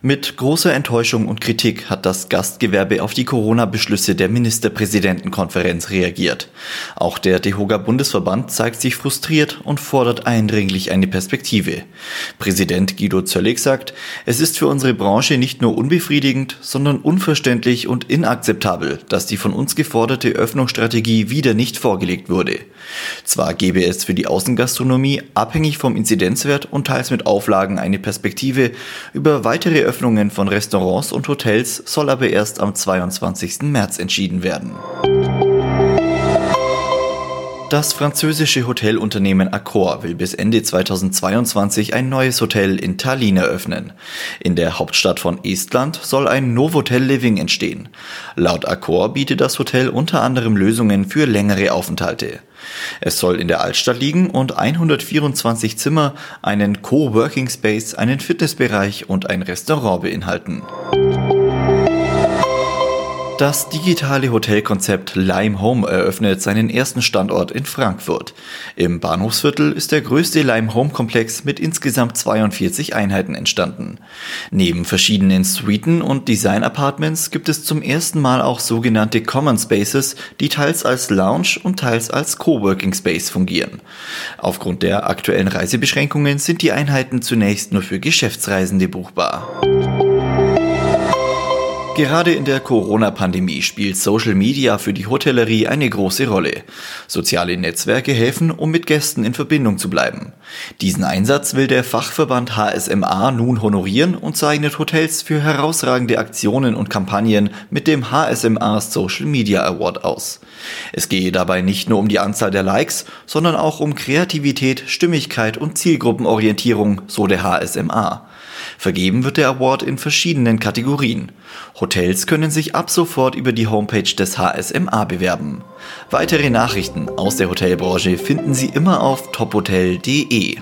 Mit großer Enttäuschung und Kritik hat das Gastgewerbe auf die Corona-Beschlüsse der Ministerpräsidentenkonferenz reagiert. Auch der DEHOGA Bundesverband zeigt sich frustriert und fordert eindringlich eine Perspektive. Präsident Guido Zöllig sagt, es ist für unsere Branche nicht nur unbefriedigend, sondern unverständlich und inakzeptabel, dass die von uns geforderte Öffnungsstrategie wieder nicht vorgelegt wurde. Zwar gebe es für die Außengastronomie abhängig vom Inzidenzwert und teils mit Auflagen eine Perspektive über weitere Öffnungen von Restaurants und Hotels soll aber erst am 22. März entschieden werden. Das französische Hotelunternehmen Accor will bis Ende 2022 ein neues Hotel in Tallinn eröffnen. In der Hauptstadt von Estland soll ein Novotel Living entstehen. Laut Accor bietet das Hotel unter anderem Lösungen für längere Aufenthalte. Es soll in der Altstadt liegen und 124 Zimmer, einen Coworking Space, einen Fitnessbereich und ein Restaurant beinhalten. Das digitale Hotelkonzept Lime Home eröffnet seinen ersten Standort in Frankfurt. Im Bahnhofsviertel ist der größte Lime Home Komplex mit insgesamt 42 Einheiten entstanden. Neben verschiedenen Suiten und Design Apartments gibt es zum ersten Mal auch sogenannte Common Spaces, die teils als Lounge und teils als Coworking Space fungieren. Aufgrund der aktuellen Reisebeschränkungen sind die Einheiten zunächst nur für Geschäftsreisende buchbar. Gerade in der Corona-Pandemie spielt Social Media für die Hotellerie eine große Rolle. Soziale Netzwerke helfen, um mit Gästen in Verbindung zu bleiben. Diesen Einsatz will der Fachverband HSMA nun honorieren und zeichnet Hotels für herausragende Aktionen und Kampagnen mit dem HSMA Social Media Award aus. Es gehe dabei nicht nur um die Anzahl der Likes, sondern auch um Kreativität, Stimmigkeit und Zielgruppenorientierung, so der HSMA. Vergeben wird der Award in verschiedenen Kategorien. Hotels können sich ab sofort über die Homepage des HSMA bewerben. Weitere Nachrichten aus der Hotelbranche finden Sie immer auf tophotel.de.